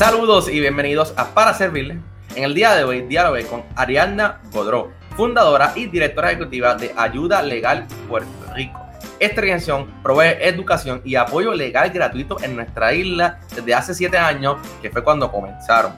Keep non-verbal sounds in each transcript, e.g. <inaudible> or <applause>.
Saludos y bienvenidos a Para Servirle. En el día de hoy dialogué con Ariadna Godró, fundadora y directora ejecutiva de Ayuda Legal Puerto Rico. Esta organización provee educación y apoyo legal gratuito en nuestra isla desde hace siete años, que fue cuando comenzaron.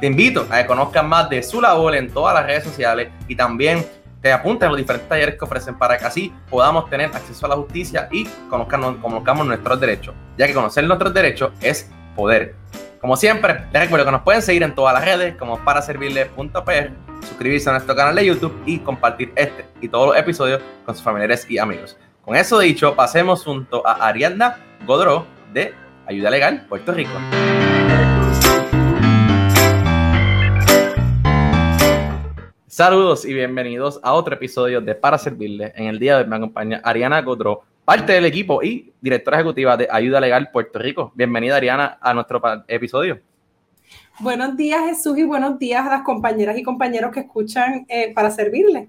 Te invito a que conozcan más de su labor en todas las redes sociales y también te apunten a los diferentes talleres que ofrecen para que así podamos tener acceso a la justicia y conozcamos nuestros derechos, ya que conocer nuestros derechos es poder. Como siempre, les recuerdo que nos pueden seguir en todas las redes como para servirle.pr, suscribirse a nuestro canal de YouTube y compartir este y todos los episodios con sus familiares y amigos. Con eso dicho, pasemos junto a Ariadna Godró de Ayuda Legal Puerto Rico. Saludos y bienvenidos a otro episodio de Para Servirle. En el día de hoy me acompaña Ariana Godró, parte del equipo y directora ejecutiva de Ayuda Legal Puerto Rico. Bienvenida, Ariana, a nuestro episodio. Buenos días, Jesús, y buenos días a las compañeras y compañeros que escuchan eh, para servirle.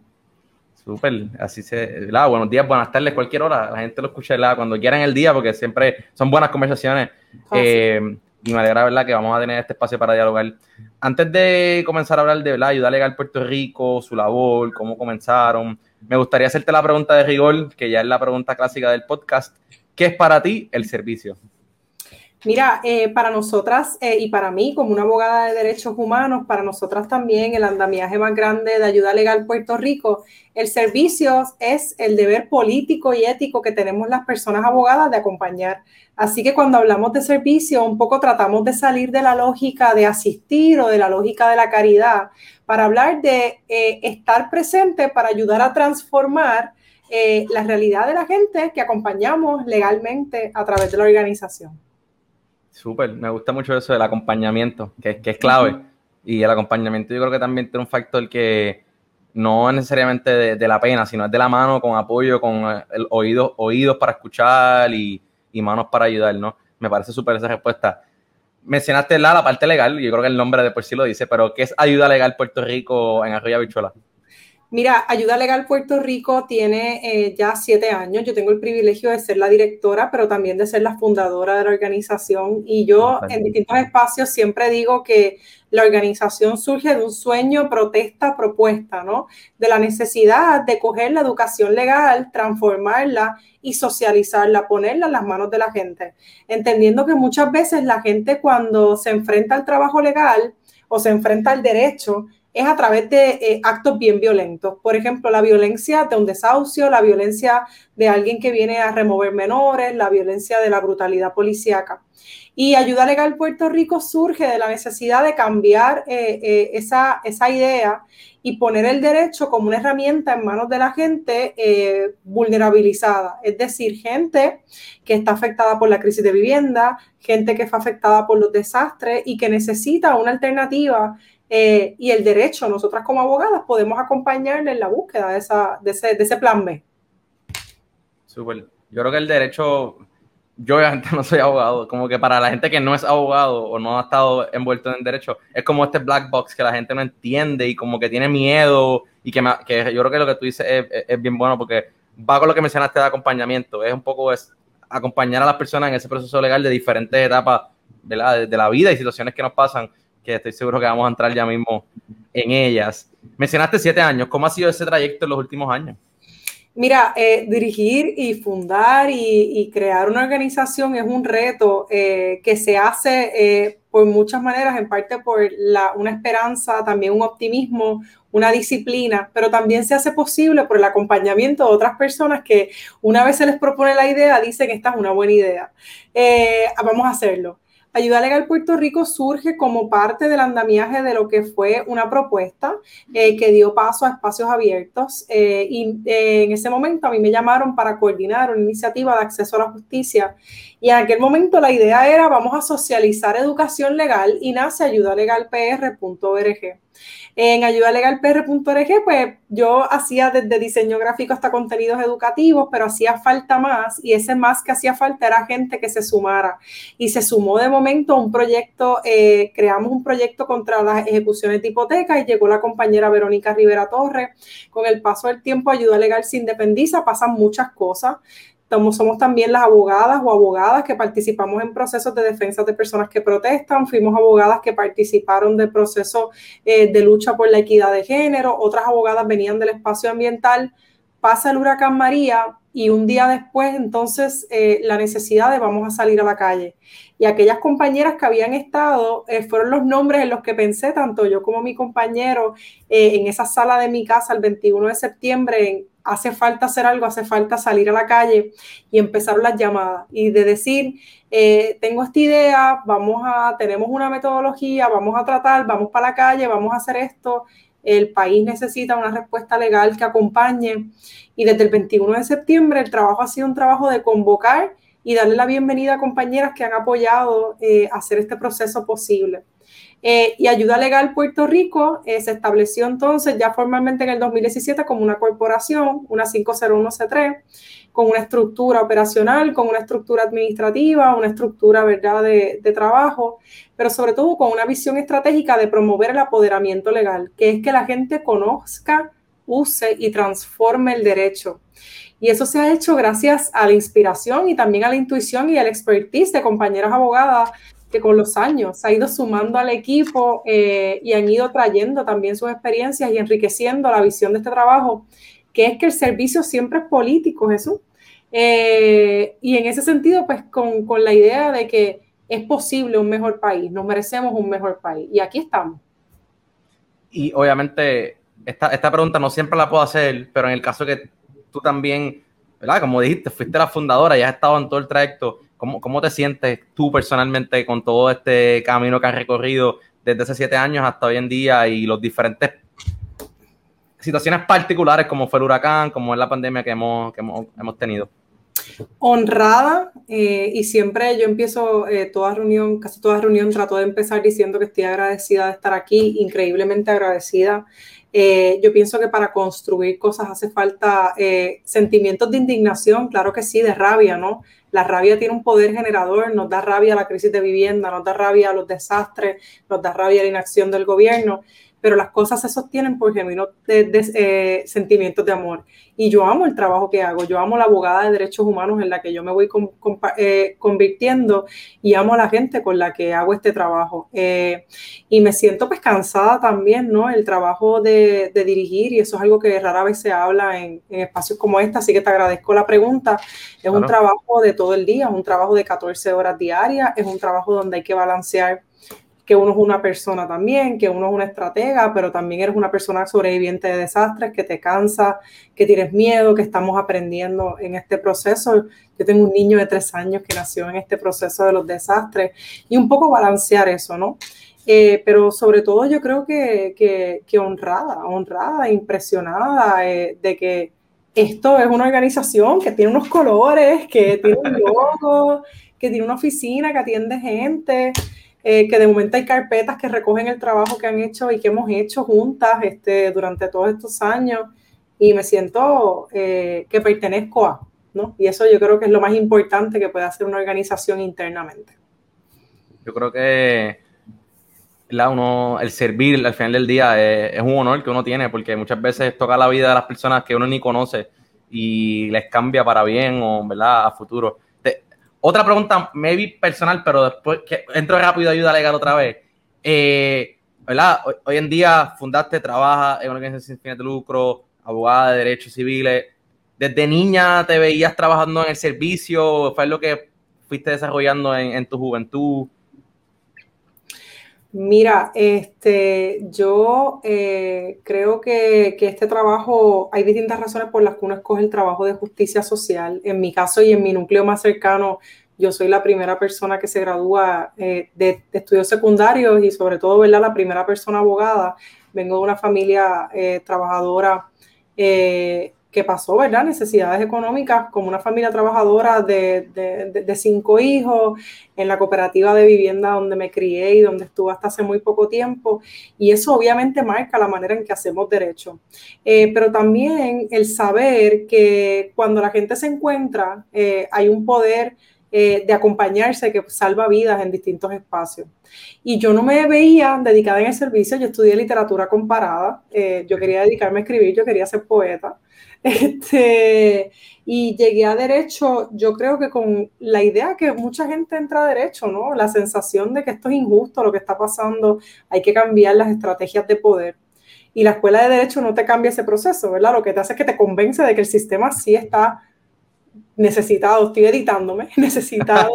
Súper, así se. Buenos días, buenas tardes, cualquier hora. La gente lo escucha cuando quieran el día, porque siempre son buenas conversaciones. Eh, y me alegra ¿verdad? que vamos a tener este espacio para dialogar. Antes de comenzar a hablar de ¿verdad? ayuda legal Puerto Rico, su labor, cómo comenzaron, me gustaría hacerte la pregunta de rigor, que ya es la pregunta clásica del podcast. ¿Qué es para ti el servicio? Mira, eh, para nosotras eh, y para mí, como una abogada de derechos humanos, para nosotras también el andamiaje más grande de ayuda legal Puerto Rico, el servicio es el deber político y ético que tenemos las personas abogadas de acompañar. Así que cuando hablamos de servicio, un poco tratamos de salir de la lógica de asistir o de la lógica de la caridad para hablar de eh, estar presente para ayudar a transformar la realidad de la gente que acompañamos legalmente a través de la organización. Súper, me gusta mucho eso del acompañamiento, que, que es clave. Y el acompañamiento yo creo que también tiene un factor que no es necesariamente de, la pena, sino es de la mano, con apoyo, con eh, el oído, oídos para escuchar y, manos para ayudar, ¿no? Me parece súper esa respuesta. Mencionaste la, la parte legal, yo creo que el nombre de por sí lo dice, pero ¿qué es Ayuda Legal Puerto Rico en Arroyo Bichuela? Mira, Ayuda Legal Puerto Rico tiene eh, ya siete años. Yo tengo el privilegio de ser la directora, pero también de ser la fundadora de la organización. Y yo en distintos espacios siempre digo que la organización surge de un sueño, protesta, propuesta, ¿no? De la necesidad de coger la educación legal, transformarla y socializarla, ponerla en las manos de la gente. Entendiendo que muchas veces la gente cuando se enfrenta al trabajo legal o se enfrenta al derecho, es a través de eh, actos bien violentos. Por ejemplo, la violencia de un desahucio, la violencia de alguien que viene a remover menores, la violencia de la brutalidad policíaca. Y Ayuda Legal Puerto Rico surge de la necesidad de cambiar eh, eh, esa, esa, idea y poner el derecho como una herramienta en manos de la gente vulnerabilizada, es decir, gente que está afectada por la crisis de vivienda, gente que fue afectada por los desastres y que necesita una alternativa eh, y el derecho, nosotras como abogadas podemos acompañarle en la búsqueda de, esa, de, ese, de ese plan B. Súper. Yo creo que el derecho, yo obviamente <laughs> no soy abogado, como que para la gente que no es abogado o no ha estado envuelto en derecho, es como este black box que la gente no entiende y como que tiene miedo y que, que yo creo que lo que tú dices es, bien bueno porque va con lo que mencionaste de acompañamiento, es un poco es acompañar a las personas en ese proceso legal de diferentes etapas de la, de la vida y situaciones que nos pasan que estoy seguro que vamos a entrar ya mismo en ellas. Mencionaste siete años, ¿cómo ha sido ese trayecto en los últimos años? Mira, eh, dirigir y fundar y, crear una organización es un reto eh, que se hace eh, por muchas maneras, en parte por una esperanza, también un optimismo, una disciplina, pero también se hace posible por el acompañamiento de otras personas que una vez se les propone la idea, dicen que esta es una buena idea. vamos a hacerlo. Ayuda Legal Puerto Rico surge como parte del andamiaje de lo que fue una propuesta eh, que dio paso a espacios abiertos eh, y eh, en ese momento a mí me llamaron para coordinar una iniciativa de acceso a la justicia y en aquel momento la idea era vamos a socializar educación legal y nace ayudalegalpr.org. En ayudalegalpr.org, pues yo hacía desde diseño gráfico hasta contenidos educativos, pero hacía falta más y ese más que hacía falta era gente que se sumara. Y se sumó de momento un proyecto, eh, creamos un proyecto contra las ejecuciones de hipoteca y llegó la compañera Verónica Rivera Torres. Con el paso del tiempo, Ayuda Legal se independiza, pasan muchas cosas somos también las abogadas o abogadas que participamos en procesos de defensa de personas que protestan, fuimos abogadas que participaron de procesos eh, de lucha por la equidad de género, otras abogadas venían del espacio ambiental, pasa el huracán María y un día después entonces eh, la necesidad de vamos a salir a la calle. Y aquellas compañeras que habían estado eh, fueron los nombres en los que pensé, tanto yo como mi compañero, en esa sala de mi casa el 21 de septiembre, en, hace falta hacer algo, hace falta salir a la calle y empezar las llamadas y de decir, eh, tengo esta idea, vamos a, tenemos una metodología, vamos a tratar, vamos para la calle, vamos a hacer esto. El país necesita una respuesta legal que acompañe. Y desde el 21 de septiembre el trabajo ha sido un trabajo de convocar y darle la bienvenida a compañeras que han apoyado eh, hacer este proceso posible. Eh, y Ayuda Legal Puerto Rico eh, se estableció entonces ya formalmente en el 2017 como una corporación, una 501C3, con una estructura operacional, con una estructura administrativa, una estructura ¿verdad? De, de, trabajo, pero sobre todo con una visión estratégica de promover el apoderamiento legal, que es que la gente conozca, use y transforme el derecho. Y eso se ha hecho gracias a la inspiración y también a la intuición y al expertise de compañeras abogadas con los años se ha ido sumando al equipo eh, y han ido trayendo también sus experiencias y enriqueciendo la visión de este trabajo, que es que el servicio siempre es político, Jesús. Eh, y en ese sentido, pues con, con, la idea de que es posible un mejor país, nos merecemos un mejor país. Y aquí estamos. Y obviamente, esta, esta pregunta no siempre la puedo hacer, pero en el caso que tú también, ¿verdad? Como dijiste, fuiste la fundadora y has estado en todo el trayecto ¿Cómo, te sientes tú personalmente con todo este camino que has recorrido desde hace siete años hasta hoy en día y los diferentes situaciones particulares como fue el huracán, como es la pandemia que hemos, hemos, tenido? honrada eh, y siempre yo empiezo eh, toda reunión, casi toda reunión trato de empezar diciendo que estoy agradecida de estar aquí, increíblemente agradecida. Eh, yo pienso que para construir cosas hace falta sentimientos de indignación, claro que sí, de rabia, ¿no? La rabia tiene un poder generador, nos da rabia la crisis de vivienda, nos da rabia los desastres, nos da rabia la inacción del gobierno, pero las cosas se sostienen por genuinos eh, sentimientos de amor. Y yo amo el trabajo que hago, yo amo la abogada de derechos humanos en la que yo me voy eh, convirtiendo y amo a la gente con la que hago este trabajo. Eh, y me siento pues cansada también, ¿no? El trabajo de, dirigir y eso es algo que rara vez se habla en, espacios como este, así que te agradezco la pregunta. Es un trabajo de todo el día, es un trabajo de 14 horas diarias, es un trabajo donde hay que balancear que uno es una persona también, que uno es una estratega, pero también eres una persona sobreviviente de desastres, que te cansa, que tienes miedo, que estamos aprendiendo en este proceso. Yo tengo un niño de tres años que nació en este proceso de los desastres y un poco balancear eso, ¿no? Eh, pero sobre todo yo creo que, que, honrada, honrada, impresionada eh, de que esto es una organización que tiene unos colores, que tiene un logo, que tiene una oficina, que atiende gente, eh, que de momento hay carpetas que recogen el trabajo que han hecho y que hemos hecho juntas este, durante todos estos años y me siento eh, que pertenezco a, ¿no? Y eso yo creo que es lo más importante que puede hacer una organización internamente. Yo creo que la, uno, el servir al final del día es, es, un honor que uno tiene porque muchas veces toca la vida de las personas que uno ni conoce y les cambia para bien o ¿verdad? a futuro. Otra pregunta, maybe personal, pero después que entro rápido ayuda legal otra vez. Eh, ¿verdad? Hoy, en día fundaste, trabajas en una organización sin fines de lucro, abogada de derechos civiles. ¿Desde niña te veías trabajando en el servicio? ¿Fue lo que fuiste desarrollando en, tu juventud? Mira, este, yo eh, creo que, que, este trabajo, hay distintas razones por las que uno escoge el trabajo de justicia social. En mi caso y en mi núcleo más cercano, yo soy la primera persona que se gradúa eh, de, estudios secundarios y sobre todo, ¿verdad? La primera persona abogada. Vengo de una familia eh, trabajadora que pasó, ¿verdad? Necesidades económicas, como una familia trabajadora de, de, cinco hijos, en la cooperativa de vivienda donde me crié y donde estuve hasta hace muy poco tiempo. Y eso obviamente marca la manera en que hacemos derecho. Eh, pero también el saber que cuando la gente se encuentra, eh, hay un poder eh, de acompañarse que salva vidas en distintos espacios. Y yo no me veía dedicada en el servicio, yo estudié literatura comparada, eh, yo quería dedicarme a escribir, yo quería ser poeta. <laughs> Este, y llegué a derecho, yo creo que con la idea que mucha gente entra a derecho, ¿no? La sensación de que esto es injusto, lo que está pasando, hay que cambiar las estrategias de poder. Y la escuela de derecho no te cambia ese proceso, ¿verdad? Lo que te hace es que te convence de que el sistema sí está necesitado, estoy editándome, <laughs> necesitado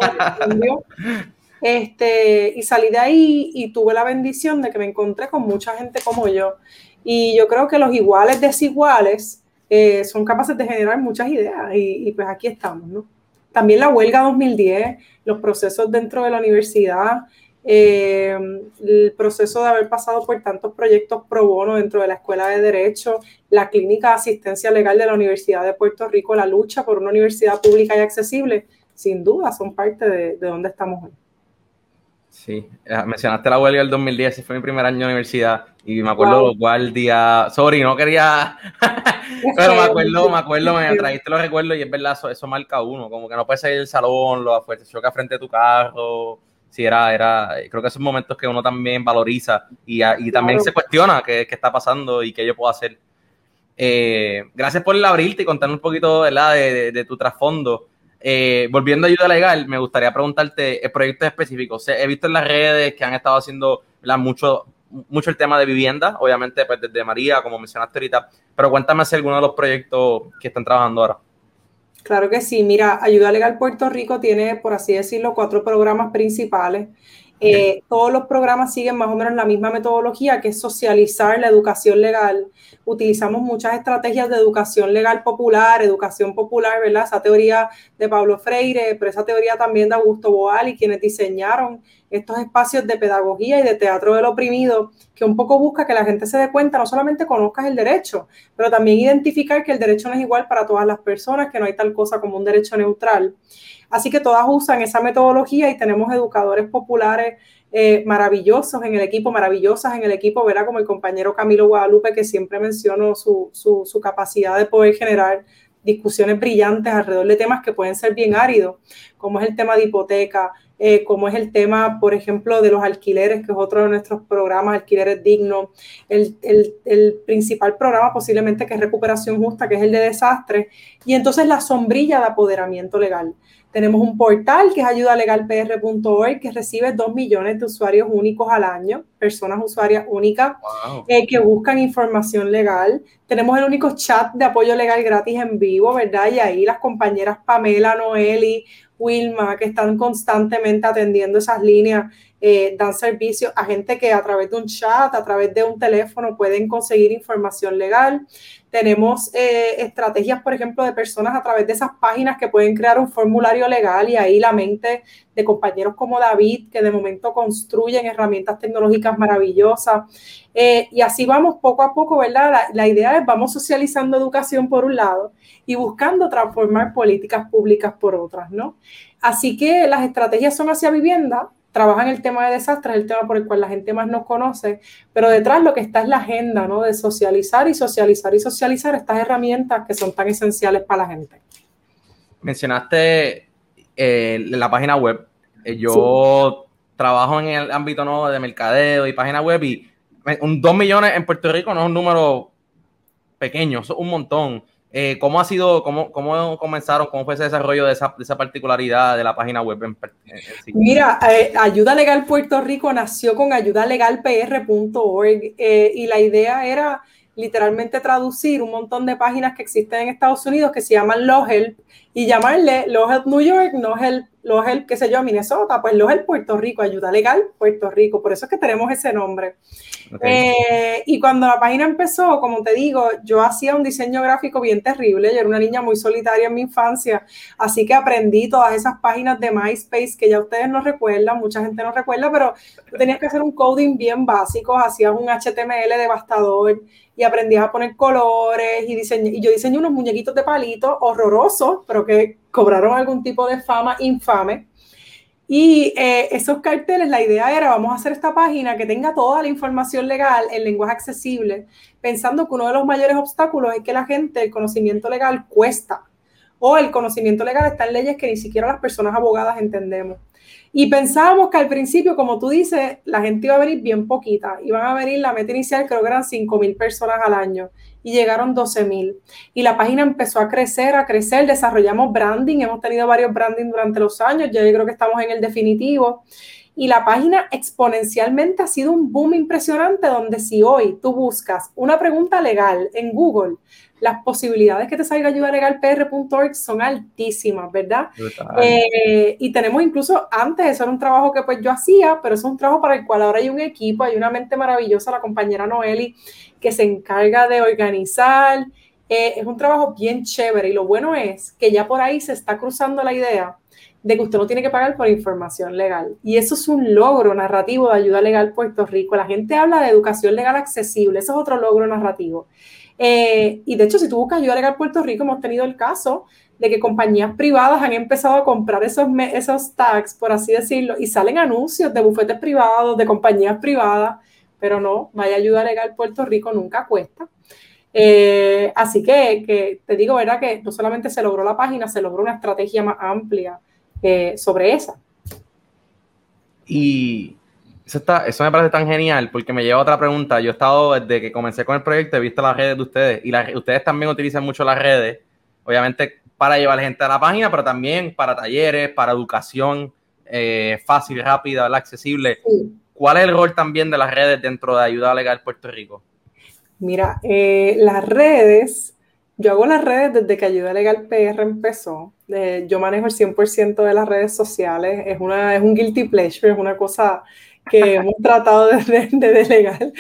Este, y salí de ahí y tuve la bendición de que me encontré con mucha gente como yo. Y yo creo que los iguales desiguales eh, son capaces de generar muchas ideas y, pues aquí estamos, ¿no? También la huelga 2010, los procesos dentro de la universidad, eh, el proceso de haber pasado por tantos proyectos pro bono dentro de la Escuela de Derecho, la Clínica de Asistencia Legal de la Universidad de Puerto Rico, la lucha por una universidad pública y accesible, sin duda son parte de, de donde estamos hoy. Sí, eh, mencionaste la huelga del 2010, ese fue mi primer año de universidad y me acuerdo cuál día, sorry, no quería, <laughs> pero me acuerdo, me acuerdo, me <laughs> trajiste los recuerdos y es verdad, eso, marca uno, como que no puedes salir del salón, lo fuerte choca frente a tu carro, sí, era, era, creo que esos momentos que uno también valoriza y, y también se cuestiona qué, qué, está pasando y qué yo puedo hacer. Eh, gracias por abrirte y contarnos un poquito ¿verdad? De, de tu trasfondo. Eh, volviendo a ayuda legal, me gustaría preguntarte el proyecto específico. he visto en las redes que han estado haciendo mucho, mucho el tema de vivienda, obviamente pues desde María, como mencionaste ahorita, pero cuéntame si alguno de los proyectos que están trabajando ahora. Claro que sí, mira, Ayuda Legal Puerto Rico tiene, por así decirlo, cuatro programas principales. Eh, todos los programas siguen más o menos la misma metodología, que es socializar la educación legal. Utilizamos muchas estrategias de educación legal popular, educación popular, ¿verdad? Esa teoría de Pablo Freire, pero esa teoría también de Augusto Boal y quienes diseñaron estos espacios de pedagogía y de teatro del oprimido, que un poco busca que la gente se dé cuenta, no solamente conozcas el derecho, pero también identificar que el derecho no es igual para todas las personas, que no hay tal cosa como un derecho neutral. Así que todas usan esa metodología y tenemos educadores populares eh, maravillosos en el equipo, maravillosas en el equipo, verá como el compañero Camilo Guadalupe, que siempre menciono su, su capacidad de poder generar discusiones brillantes alrededor de temas que pueden ser bien áridos, como es el tema de hipoteca, eh, como es el tema, por ejemplo, de los alquileres, que es otro de nuestros programas, alquileres dignos, el, el, el, principal programa posiblemente que es recuperación justa, que es el de desastres, y entonces la sombrilla de apoderamiento legal. Tenemos un portal que es ayudalegalpr.org que recibe dos millones de usuarios únicos al año, personas usuarias únicas eh, que buscan información legal. Tenemos el único chat de apoyo legal gratis en vivo, ¿verdad? Y ahí las compañeras Pamela, Noeli, Wilma, que están constantemente atendiendo esas líneas, eh, dan servicio a gente que a través de un chat, a través de un teléfono pueden conseguir información legal. Tenemos eh, estrategias, por ejemplo, de personas a través de esas páginas que pueden crear un formulario legal y ahí la mente de compañeros como David, que de momento construyen herramientas tecnológicas maravillosas. Eh, y así vamos poco a poco, ¿verdad? La, la idea es vamos socializando educación por un lado y buscando transformar políticas públicas por otras, ¿no? Así que las estrategias son hacia vivienda, trabajan el tema de desastres, el tema por el cual la gente más nos conoce, pero detrás lo que está es la agenda, ¿no? De socializar y socializar y socializar estas herramientas que son tan esenciales para la gente. Mencionaste eh, la página web. Eh, yo trabajo en el ámbito ¿no? de mercadeo y página web y un 2 millones en Puerto Rico no es un número pequeño, es un montón. Eh, ¿Cómo ha sido, cómo, cómo comenzaron, cómo fue ese desarrollo de esa, de esa particularidad de la página web? En, Mira, eh, Ayuda Legal Puerto Rico nació con ayudalegalpr.org eh, y la idea era literalmente traducir un montón de páginas que existen en Estados Unidos que se llaman Law Help y llamarle Law Help New York, No Help, Law Help, qué sé yo, Minnesota, pues Law Help Puerto Rico, Ayuda Legal Puerto Rico, por eso es que tenemos ese nombre. Eh, y cuando la página empezó, como te digo, yo hacía un diseño gráfico bien terrible, yo era una niña muy solitaria en mi infancia, así que aprendí todas esas páginas de MySpace que ya ustedes no recuerdan, mucha gente no recuerda, pero tenías que hacer un coding bien básico, hacías un HTML devastador y aprendí a poner colores y, diseñé, y yo diseñé unos muñequitos de palitos horrorosos, pero que cobraron algún tipo de fama infame. Y eh, esos carteles, la idea era, vamos a hacer esta página que tenga toda la información legal en lenguaje accesible, pensando que uno de los mayores obstáculos es que la gente, el conocimiento legal cuesta. o el conocimiento legal está en leyes que ni siquiera las personas abogadas entendemos. Y pensábamos que al principio, como tú dices, la gente iba a venir bien poquita. Iban a venir, la meta inicial creo que eran 5 mil personas al año y llegaron 12 mil. Y la página empezó a crecer, a crecer, desarrollamos branding, hemos tenido varios branding durante los años, ya yo creo que estamos en el definitivo. Y la página exponencialmente ha sido un boom impresionante donde si hoy tú buscas una pregunta legal en Google, las posibilidades que te salga ayuda legal pr.org son altísimas, ¿verdad? Eh, y tenemos incluso, antes eso era un trabajo que pues yo hacía, pero es un trabajo para el cual ahora hay un equipo, hay una mente maravillosa, la compañera Noeli, que se encarga de organizar. Eh, es un trabajo bien chévere y lo bueno es que ya por ahí se está cruzando la idea de que usted no tiene que pagar por información legal. Y eso es un logro narrativo de ayuda legal Puerto Rico. La gente habla de educación legal accesible, eso es otro logro narrativo. Eh, y de hecho, si tú buscas ayuda legal Puerto Rico, hemos tenido el caso de que compañías privadas han empezado a comprar esos, esos tags, por así decirlo, y salen anuncios de bufetes privados, de compañías privadas, pero no, vaya ayuda legal Puerto Rico nunca cuesta. Eh, así que, que, te digo, ¿verdad? Que no solamente se logró la página, se logró una estrategia más amplia eh, sobre esa. Y eso, está, eso me parece tan genial porque me lleva a otra pregunta. Yo he estado desde que comencé con el proyecto, he visto las redes de ustedes y ustedes también utilizan mucho las redes, obviamente para llevar gente a la página, pero también para talleres, para educación eh, fácil, rápida, accesible. ¿Cuál es el rol también de las redes dentro de Ayuda Legal Puerto Rico? Mira, eh, las redes yo hago las redes desde que Ayuda Legal PR empezó. Eh, yo manejo el 100% de las redes sociales. Es, una, es un guilty pleasure, es una cosa que hemos tratado de, de, delegar,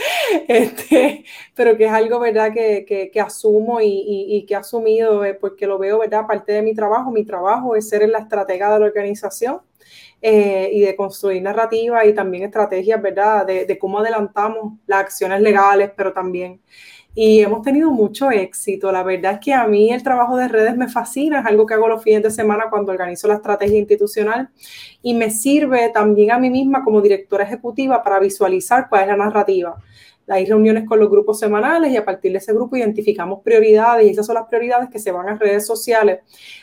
este, pero que es algo, ¿verdad?, que, que, asumo y, y, que he asumido eh, porque lo veo, ¿verdad?, parte de mi trabajo. Mi trabajo es ser la estratega de la organización eh, y de construir narrativa y también estrategias, ¿verdad?, de cómo adelantamos las acciones legales, pero también y hemos tenido mucho éxito. La verdad es que a mí el trabajo de redes me fascina, es algo que hago los fines de semana cuando organizo la estrategia institucional y me sirve también a mí misma como directora ejecutiva para visualizar cuál es la narrativa hay reuniones con los grupos semanales y a partir de ese grupo identificamos prioridades y esas son las prioridades que se van a redes sociales.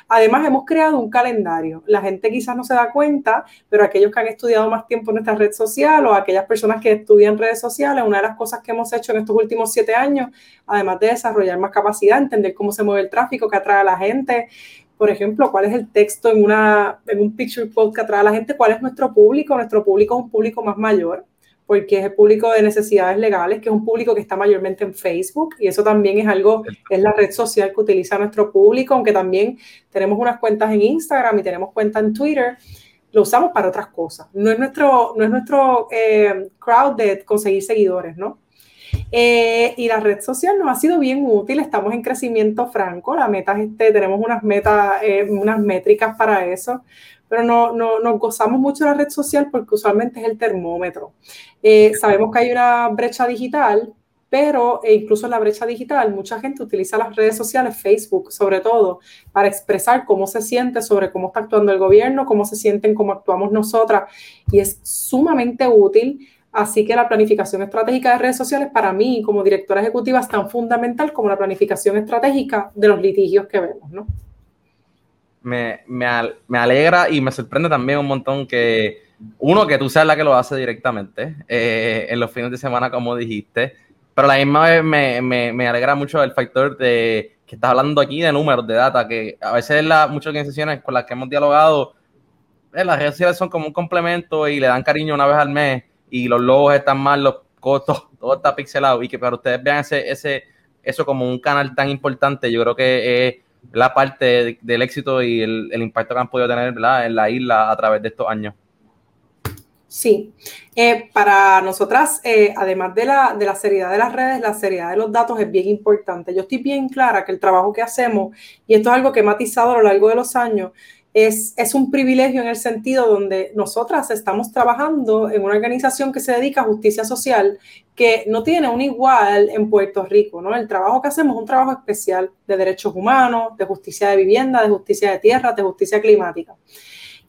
Además, hemos creado un calendario. La gente quizás no se da cuenta, pero aquellos que han estudiado más tiempo en nuestra red social o aquellas personas que estudian redes sociales, una de las cosas que hemos hecho en estos últimos siete años, además de desarrollar más capacidad, entender cómo se mueve el tráfico, que atrae a la gente, por ejemplo, cuál es el texto en, una, en un picture quote que atrae a la gente, cuál es nuestro público. Nuestro público es un público más mayor porque es el público de necesidades legales, que es un público que está mayormente en Facebook, y eso también es algo, es la red social que utiliza nuestro público, aunque también tenemos unas cuentas en Instagram y tenemos cuentas en Twitter, lo usamos para otras cosas. No es nuestro, no es nuestro eh, crowd de conseguir seguidores, ¿no? Eh, y la red social nos ha sido bien útil, estamos en crecimiento franco, la meta es este, tenemos unas metas, eh, unas métricas para eso, pero no, no, nos gozamos mucho de la red social porque usualmente es el termómetro. Eh, sabemos que hay una brecha digital, pero e incluso en la brecha digital mucha gente utiliza las redes sociales, Facebook sobre todo, para expresar cómo se siente sobre cómo está actuando el gobierno, cómo se sienten, cómo actuamos nosotras, y es sumamente útil. Así que la planificación estratégica de redes sociales para mí como directora ejecutiva es tan fundamental como la planificación estratégica de los litigios que vemos, ¿no? Me, me, alegra y me sorprende también un montón que, uno, que tú seas la que lo hace directamente eh, en los fines de semana, como dijiste, pero la misma vez me, me, me, alegra mucho el factor de que estás hablando aquí de números, de data, que a veces la, muchas organizaciones con las que hemos dialogado, eh, las redes sociales son como un complemento y le dan cariño una vez al mes y los logos están mal, los costos, <laughs> todo está pixelado. Y que para ustedes vean ese, ese, eso como un canal tan importante, yo creo que es la parte del éxito y el, impacto que han podido tener en la isla a través de estos años. Sí, eh, para nosotras, eh, además de la, de la seriedad de las redes, la seriedad de los datos es bien importante. Yo estoy bien clara que el trabajo que hacemos, y esto es algo que he matizado a lo largo de los años, es, un privilegio en el sentido donde nosotras estamos trabajando en una organización que se dedica a justicia social que no tiene un igual en Puerto Rico, ¿no? El trabajo que hacemos es un trabajo especial de derechos humanos, de justicia de vivienda, de justicia de tierra, de justicia climática.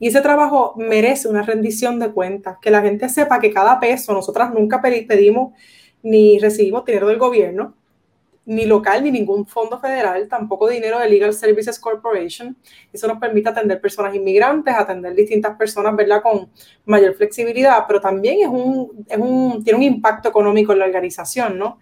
Y ese trabajo merece una rendición de cuentas, que la gente sepa que cada peso, nosotras nunca pedimos ni recibimos dinero del gobierno, ni local ni ningún fondo federal, tampoco dinero de Legal Services Corporation. Eso nos permite atender personas inmigrantes, atender distintas personas, ¿verdad? Con mayor flexibilidad, pero también es un, es un, tiene un impacto económico en la organización, ¿no?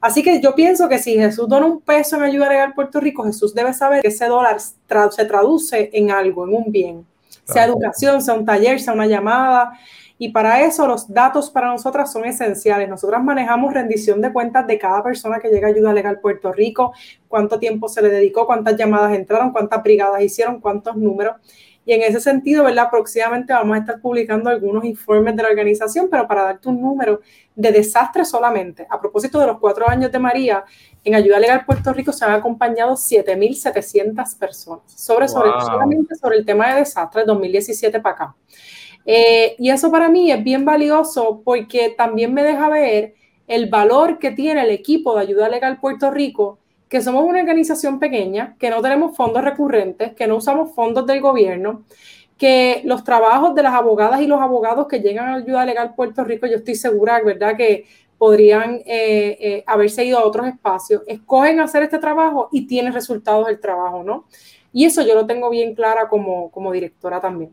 Así que yo pienso que si Jesús dona un peso en ayuda legal a Puerto Rico, Jesús debe saber que ese dólar se traduce en algo, en un bien, sea educación, sea un taller, sea una llamada. Y para eso los datos para nosotras son esenciales. Nosotras manejamos rendición de cuentas de cada persona que llega a ayuda legal Puerto Rico, cuánto tiempo se le dedicó, cuántas llamadas entraron, cuántas brigadas hicieron, cuántos números. Y en ese sentido, ¿verdad? Próximamente vamos a estar publicando algunos informes de la organización, pero para darte un número de desastres solamente. A propósito de los cuatro años de María, en Ayuda Legal Puerto Rico se han acompañado 7.700 personas, sobre, sobre, solamente sobre el tema de desastres 2017 para acá. Eh, y eso para mí es bien valioso porque también me deja ver el valor que tiene el equipo de Ayuda Legal Puerto Rico, que somos una organización pequeña, que no tenemos fondos recurrentes, que no usamos fondos del gobierno, que los trabajos de las abogadas y los abogados que llegan a Ayuda Legal Puerto Rico, yo estoy segura, ¿verdad?, que podrían eh, eh, haberse ido a otros espacios, escogen hacer este trabajo y tienen resultados del trabajo, ¿no? Y eso yo lo tengo bien clara como, como directora también.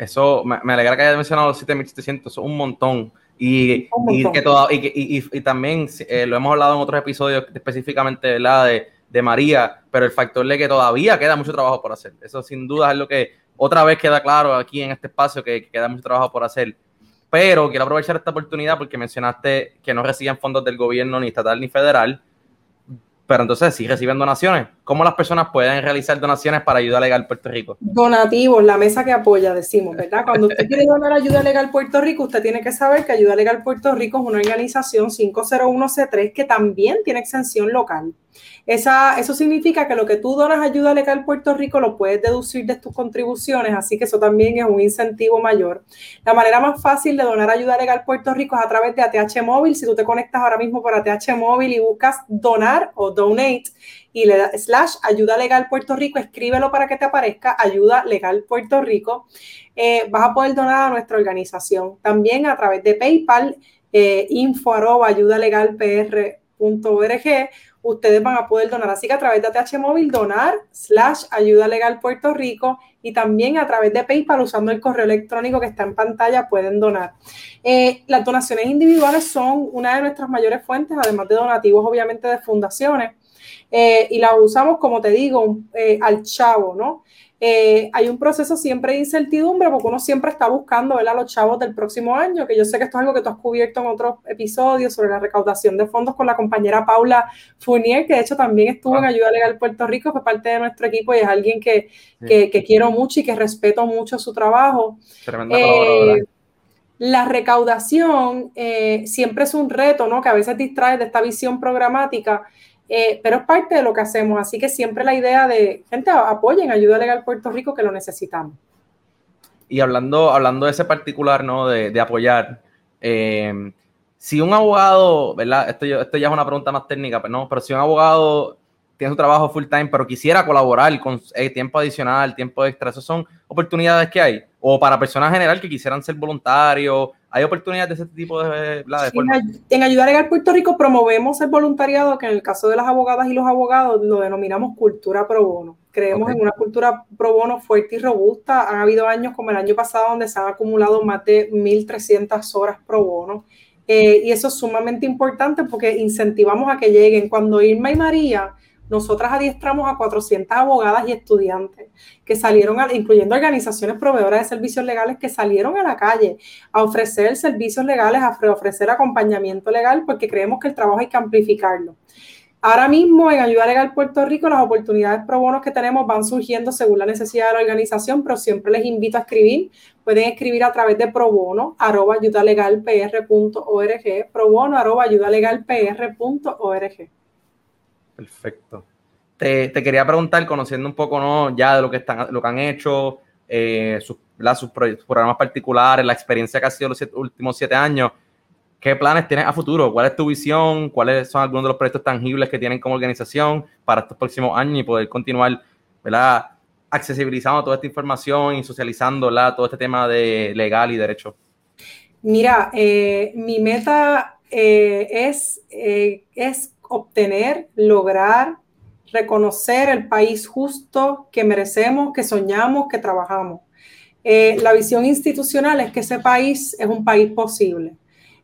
Eso, me, alegra que haya mencionado los 7.700, eso es un montón. Y, y, que todo, y, y, también eh, lo hemos hablado en otros episodios específicamente De, de María, pero el factor de que todavía queda mucho trabajo por hacer. Eso sin duda es lo que otra vez queda claro aquí en este espacio, que, que queda mucho trabajo por hacer. Pero quiero aprovechar esta oportunidad porque mencionaste que no reciben fondos del gobierno ni estatal ni federal pero entonces sí reciben donaciones. ¿Cómo las personas pueden realizar donaciones para ayuda legal Puerto Rico? Donativos, la mesa que apoya, decimos, ¿verdad? Cuando usted quiere donar ayuda legal Puerto Rico, usted tiene que saber que Ayuda Legal Puerto Rico es una organización 501c3 que también tiene exención local. Eso significa que lo que tú donas ayuda legal Puerto Rico lo puedes deducir de tus contribuciones, así que eso también es un incentivo mayor. La manera más fácil de donar ayuda legal Puerto Rico es a través de ATH Móvil. Si tú te conectas ahora mismo por ATH Móvil y buscas donar o donate y le das slash ayuda legal Puerto Rico, escríbelo para que te aparezca ayuda legal Puerto Rico. Eh, vas a poder donar a nuestra organización. También a través de PayPal, eh, info ayuda legal ustedes van a poder donar. Así que a través de ATH Móvil, donar slash ayuda legal Puerto Rico y también a través de PayPal usando el correo electrónico que está en pantalla pueden donar. Eh, las donaciones individuales son una de nuestras mayores fuentes, además de donativos obviamente de fundaciones. Eh, y las usamos, como te digo, eh, al chavo, ¿no? Eh, hay un proceso siempre de incertidumbre porque uno siempre está buscando ver a los chavos del próximo año, que yo sé que esto es algo que tú has cubierto en otros episodios sobre la recaudación de fondos con la compañera Paula Fournier, que de hecho también estuvo en ah. Ayuda Legal Puerto Rico, fue parte de nuestro equipo y es alguien que, quiero mucho y que respeto mucho su trabajo. Eh, la recaudación eh, siempre es un reto, ¿no? Que a veces distrae de esta visión programática eh, pero es parte de lo que hacemos, así que siempre la idea de, gente, apoyen Ayuda Legal Puerto Rico que lo necesitamos. Y hablando, hablando de ese particular, ¿no? De, apoyar, eh, si un abogado, ¿verdad? Esto, esto ya es una pregunta más técnica, pero no, pero si un abogado tiene su trabajo full time, pero quisiera colaborar con eh, tiempo adicional, tiempo extra, esas son oportunidades que hay. O para personas general que quisieran ser voluntarios ¿Hay oportunidades de ese tipo de, En Ayuda Legal Puerto Rico promovemos el voluntariado, que en el caso de las abogadas y los abogados lo denominamos cultura pro bono. Creemos en una cultura pro bono fuerte y robusta. Han habido años como el año pasado donde se han acumulado más de 1.300 horas pro bono. Eh, y eso es sumamente importante porque incentivamos a que lleguen. Cuando Irma y María nosotras adiestramos a 400 abogadas y estudiantes que salieron, incluyendo organizaciones proveedoras de servicios legales, que salieron a la calle a ofrecer servicios legales, a ofrecer acompañamiento legal, porque creemos que el trabajo hay que amplificarlo. Ahora mismo en Ayuda Legal Puerto Rico las oportunidades pro bonos que tenemos van surgiendo según la necesidad de la organización, pero siempre les invito a escribir. Pueden escribir a través de probono arroba ayudalegalpr.org, probono arroba ayudalegalpr.org. Perfecto. Te, quería preguntar, conociendo un poco ¿no? ya de lo que, están, lo que han hecho, eh, sus, programas particulares, la experiencia que ha sido los últimos siete años, ¿qué planes tienes a futuro? ¿Cuál es tu visión? ¿Cuáles son algunos de los proyectos tangibles que tienen como organización para estos próximos años y poder continuar ¿verdad? accesibilizando toda esta información y socializando todo este tema de legal y derecho? Mira, eh, mi meta eh, es, es obtener, lograr, reconocer el país justo que merecemos, que soñamos, que trabajamos. Eh, la visión institucional es que ese país es un país posible.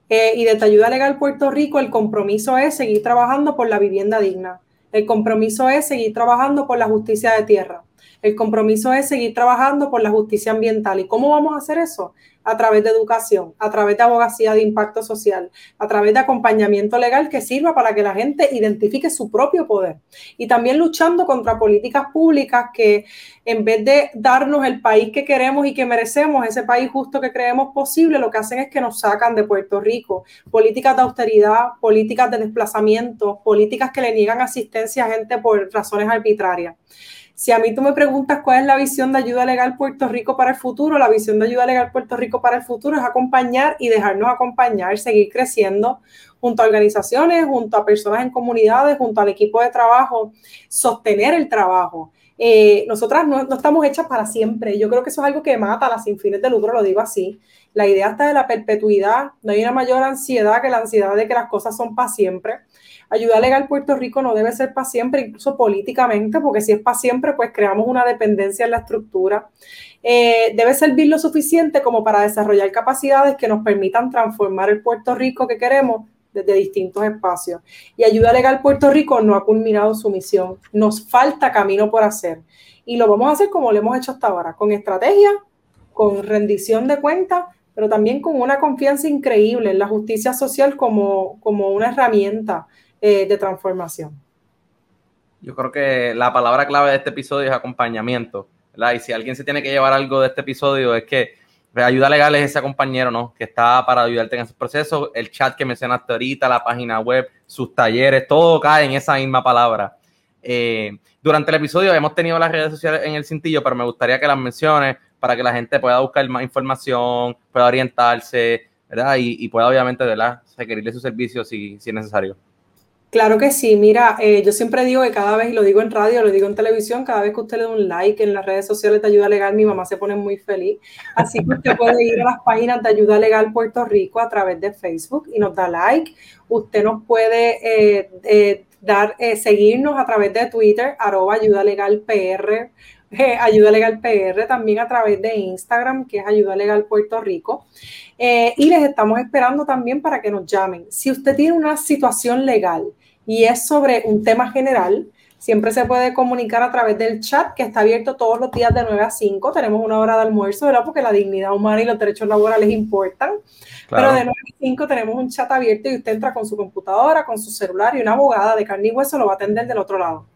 Eh, y de Ayuda Legal Puerto Rico, el compromiso es seguir trabajando por la vivienda digna. El compromiso es seguir trabajando por la justicia de tierra. El compromiso es seguir trabajando por la justicia ambiental. ¿Y cómo vamos a hacer eso? A través de educación, a través de abogacía de impacto social, a través de acompañamiento legal que sirva para que la gente identifique su propio poder. Y también luchando contra políticas públicas que en vez de darnos el país que queremos y que merecemos, ese país justo que creemos posible, lo que hacen es que nos sacan de Puerto Rico. Políticas de austeridad, políticas de desplazamiento, políticas que le niegan asistencia a gente por razones arbitrarias. Si a mí tú me preguntas cuál es la visión de ayuda legal Puerto Rico para el futuro, la visión de ayuda legal Puerto Rico para el futuro es acompañar y dejarnos acompañar, seguir creciendo junto a organizaciones, junto a personas en comunidades, junto al equipo de trabajo, sostener el trabajo. Eh, nosotras no, estamos hechas para siempre. Yo creo que eso es algo que mata a las sin fines de lucro, lo digo así. La idea está de la perpetuidad. No hay una mayor ansiedad que la ansiedad de que las cosas son para siempre. Ayuda legal Puerto Rico no debe ser para siempre, incluso políticamente, porque si es para siempre, pues creamos una dependencia en la estructura. Eh, debe servir lo suficiente como para desarrollar capacidades que nos permitan transformar el Puerto Rico que queremos desde distintos espacios. Y Ayuda Legal Puerto Rico no ha culminado su misión. Nos falta camino por hacer. Y lo vamos a hacer como lo hemos hecho hasta ahora, con estrategia, con rendición de cuentas, pero también con una confianza increíble en la justicia social como, como una herramienta eh, de transformación. Yo creo que la palabra clave de este episodio es acompañamiento. Y si alguien se tiene que llevar algo de este episodio es que ayuda legal es ese compañero, ¿no? Que está para ayudarte en ese proceso. El chat que mencionaste ahorita, la página web, sus talleres, todo cae en esa misma palabra. Eh, durante el episodio hemos tenido las redes sociales en el cintillo, pero me gustaría que las menciones para que la gente pueda buscar más información, pueda orientarse, ¿verdad? Y, pueda obviamente, ¿verdad? Requerirle sus servicios si, si es necesario. Claro que sí, mira, eh, yo siempre digo que cada vez, y lo digo en radio, lo digo en televisión, cada vez que usted le da un like en las redes sociales de Ayuda Legal, mi mamá se pone muy feliz. Así que usted puede ir a las páginas de Ayuda Legal Puerto Rico a través de Facebook y nos da like. Usted nos puede eh, eh, dar, seguirnos a través de Twitter, arroba Ayuda Legal PR, <laughs> Ayuda Legal PR, también a través de Instagram, que es Ayuda Legal Puerto Rico. y les estamos esperando también para que nos llamen. Si usted tiene una situación legal, y es sobre un tema general. Siempre se puede comunicar a través del chat que está abierto todos los días de 9 a 5. Tenemos una hora de almuerzo, ¿verdad? Porque la dignidad humana y los derechos laborales importan. Pero de 9 a 5 tenemos un chat abierto y usted entra con su computadora, con su celular y una abogada de carne y hueso lo va a atender del otro lado.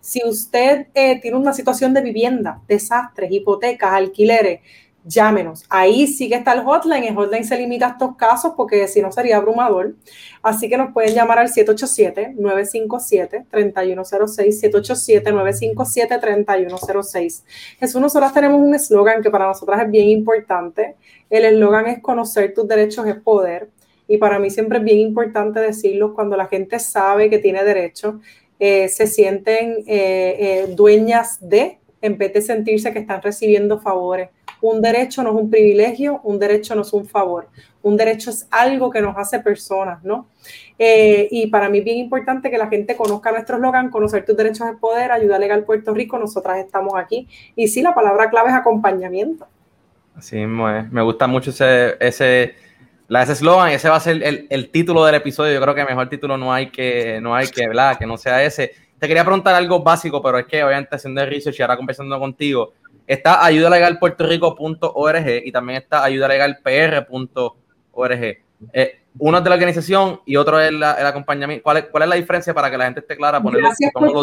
Si usted eh, tiene una situación de vivienda, desastres, hipotecas, alquileres, llámenos. Ahí sí que está el hotline. El hotline se limita a estos casos porque si no sería abrumador. Así que nos pueden llamar al 787-957-3106. 787-957-3106. Jesús, nosotras tenemos un eslogan que para nosotras es bien importante. El eslogan es conocer tus derechos es poder. Y para mí siempre es bien importante decirlo cuando la gente sabe que tiene derechos, eh, se sienten eh, eh, dueñas de, en vez de sentirse que están recibiendo favores un derecho no es un privilegio, un derecho no es un favor, un derecho es algo que nos hace personas, ¿no? Eh, y para mí es bien importante que la gente conozca nuestro eslogan, conocer tus derechos de poder, ayuda legal Puerto Rico, nosotras estamos aquí. Y sí, la palabra clave es acompañamiento. Así es. Me gusta mucho ese, ese, la, ese eslogan, ese va a ser el, el, título del episodio. Yo creo que mejor título no hay que, no hay que, hablar, que no sea ese. Te quería preguntar algo básico, pero es que obviamente haciendo el research y ahora conversando contigo, Está ayudalegalpuertorico.org y también está ayudalegalpr.org. Eh, uno es de la organización y otro es el acompañamiento. ¿Cuál es, ¿Cuál es la diferencia para que la gente esté clara? Poner los,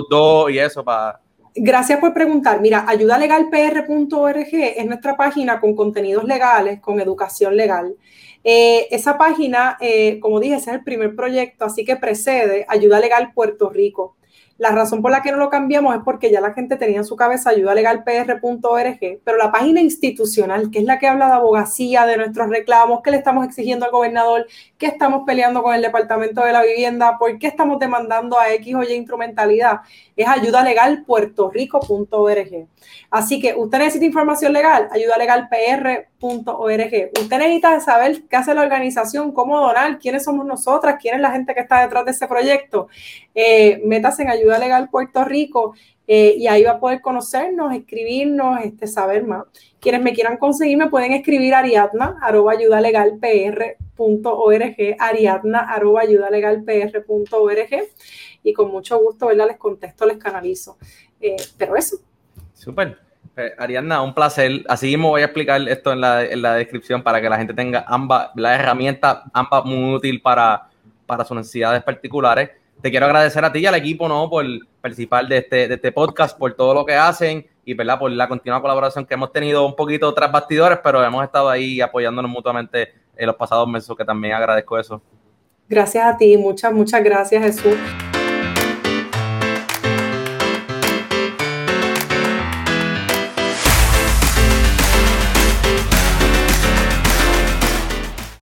dos y eso para... Gracias por preguntar. Mira, ayudalegalpr.org es nuestra página con contenidos legales, con educación legal. Eh, esa página, eh, como dije, ese es el primer proyecto, así que precede Ayuda Legal Puerto Rico. La razón por la que no lo cambiamos es porque ya la gente tenía en su cabeza ayudalegalpr.org, pero la página institucional, que es la que habla de abogacía, de nuestros reclamos, que le estamos exigiendo al gobernador, que estamos peleando con el Departamento de la Vivienda, por qué estamos demandando a X o Y instrumentalidad, es ayudalegalpuertorico.org. Así que usted necesita información legal, ayudalegalpr.org. Usted necesita saber qué hace la organización, cómo donar, quiénes somos nosotras, quién es la gente que está detrás de ese proyecto. Eh, métase en Ayuda Legal Puerto Rico eh, y ahí va a poder conocernos, escribirnos, este, saber más. Quienes me quieran conseguir me pueden escribir ariadna arroba ayudalegalpr.org, ariadna arroba ayudalegalpr.org y con mucho gusto, ¿verdad? Les contesto, les canalizo. Eh, pero eso. Súper. Eh, Ariadna, un placer. Así mismo voy a explicar esto en la, en la descripción para que la gente tenga ambas, la herramienta, ambas muy útil para, para sus necesidades particulares. Te quiero agradecer a ti y al equipo, ¿no? Por participar de este, de este podcast, por todo lo que hacen y, ¿verdad? Por la continua colaboración que hemos tenido un poquito tras bastidores, pero hemos estado ahí apoyándonos mutuamente en los pasados meses, que también agradezco eso. Gracias a ti, muchas, muchas gracias, Jesús.